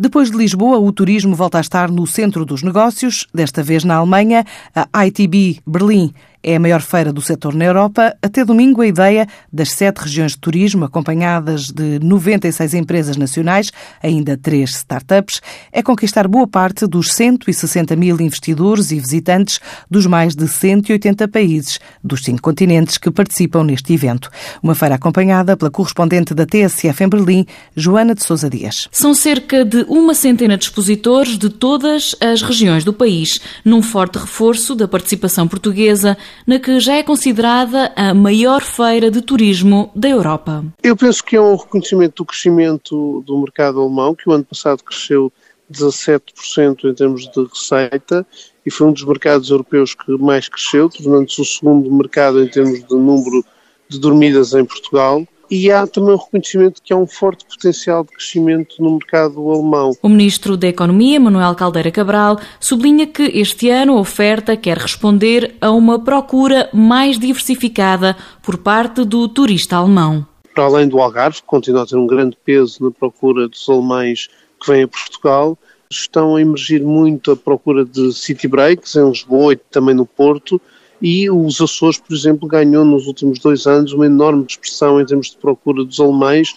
Depois de Lisboa, o turismo volta a estar no centro dos negócios, desta vez na Alemanha. A ITB Berlim é a maior feira do setor na Europa. Até domingo, a ideia das sete regiões de turismo, acompanhadas de 96 empresas nacionais, ainda três startups, é conquistar boa parte dos 160 mil investidores e visitantes dos mais de 180 países dos cinco continentes que participam neste evento. Uma feira acompanhada pela correspondente da TSF em Berlim, Joana de Sousa Dias. São cerca de uma centena de expositores de todas as regiões do país, num forte reforço da participação portuguesa na que já é considerada a maior feira de turismo da Europa. Eu penso que é um reconhecimento do crescimento do mercado alemão, que o ano passado cresceu 17% em termos de receita e foi um dos mercados europeus que mais cresceu, tornando-se o segundo mercado em termos de número de dormidas em Portugal e há também o reconhecimento que há um forte potencial de crescimento no mercado alemão. O ministro da Economia, Manuel Caldeira Cabral, sublinha que este ano a oferta quer responder a uma procura mais diversificada por parte do turista alemão. Para além do Algarve, que continua a ter um grande peso na procura dos alemães que vêm a Portugal, estão a emergir muito a procura de city breaks em Lisboa e também no Porto, e os Açores, por exemplo, ganhou nos últimos dois anos uma enorme expressão em termos de procura dos alemães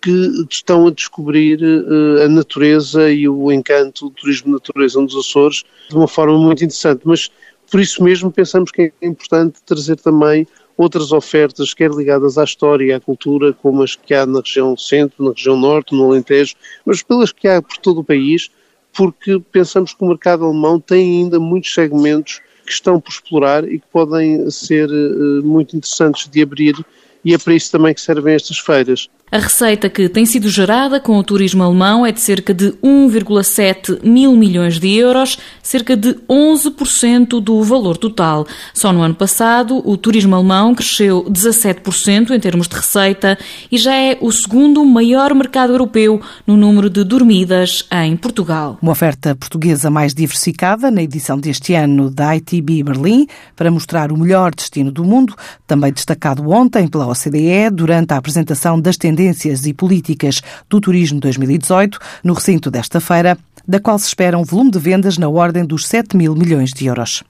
que estão a descobrir uh, a natureza e o encanto do turismo de natureza nos Açores de uma forma muito interessante. Mas por isso mesmo pensamos que é importante trazer também outras ofertas, quer ligadas à história e à cultura, como as que há na região centro, na região norte, no Alentejo, mas pelas que há por todo o país, porque pensamos que o mercado alemão tem ainda muitos segmentos que estão por explorar e que podem ser uh, muito interessantes de abrir e é para isso também que servem estas feiras. A receita que tem sido gerada com o turismo alemão é de cerca de 1,7 mil milhões de euros, cerca de 11% do valor total. Só no ano passado, o turismo alemão cresceu 17% em termos de receita e já é o segundo maior mercado europeu no número de dormidas em Portugal. Uma oferta portuguesa mais diversificada na edição deste ano da ITB Berlim para mostrar o melhor destino do mundo, também destacado ontem pela OCDE durante a apresentação das tendências tendências e políticas do turismo 2018 no recinto desta feira, da qual se espera um volume de vendas na ordem dos 7 mil milhões de euros.